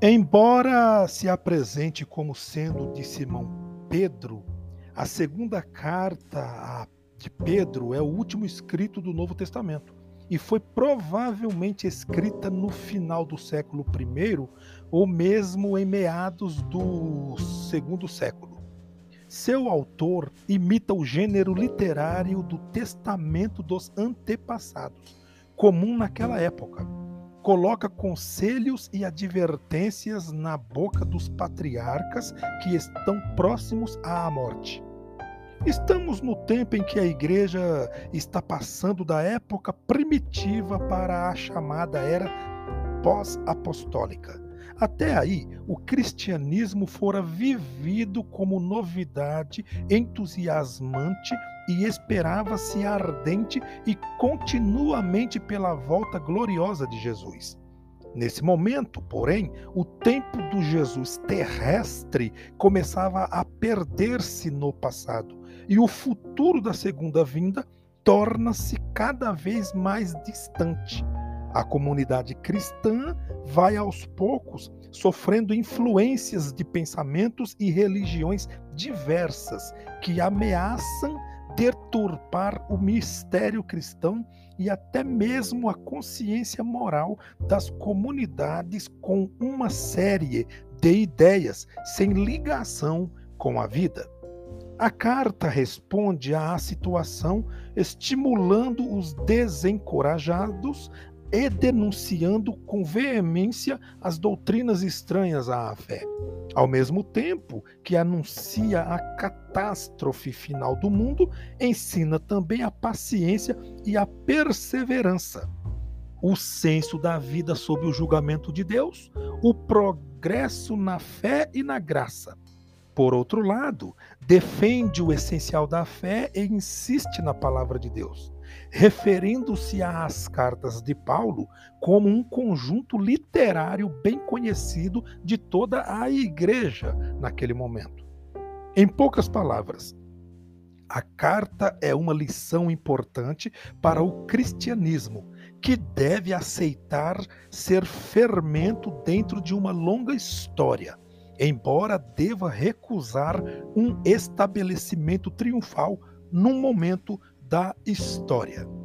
Embora se apresente como sendo de Simão Pedro, a segunda carta de Pedro é o último escrito do Novo Testamento e foi provavelmente escrita no final do século I ou mesmo em meados do segundo século. Seu autor imita o gênero literário do testamento dos antepassados, comum naquela época. Coloca conselhos e advertências na boca dos patriarcas que estão próximos à morte. Estamos no tempo em que a igreja está passando da época primitiva para a chamada era pós-apostólica até aí, o cristianismo fora vivido como novidade entusiasmante e esperava-se ardente e continuamente pela volta gloriosa de Jesus. Nesse momento, porém, o tempo do Jesus terrestre começava a perder-se no passado e o futuro da segunda vinda torna-se cada vez mais distante. A comunidade cristã vai aos poucos sofrendo influências de pensamentos e religiões diversas que ameaçam deturpar o mistério cristão e até mesmo a consciência moral das comunidades com uma série de ideias sem ligação com a vida. A carta responde à situação, estimulando os desencorajados e denunciando com veemência as doutrinas estranhas à fé, ao mesmo tempo que anuncia a catástrofe final do mundo, ensina também a paciência e a perseverança, o senso da vida sob o julgamento de Deus, o progresso na fé e na graça. Por outro lado, defende o essencial da fé e insiste na palavra de Deus referindo-se às cartas de Paulo como um conjunto literário bem conhecido de toda a igreja naquele momento. Em poucas palavras, a carta é uma lição importante para o cristianismo, que deve aceitar ser fermento dentro de uma longa história, embora deva recusar um estabelecimento triunfal num momento da história.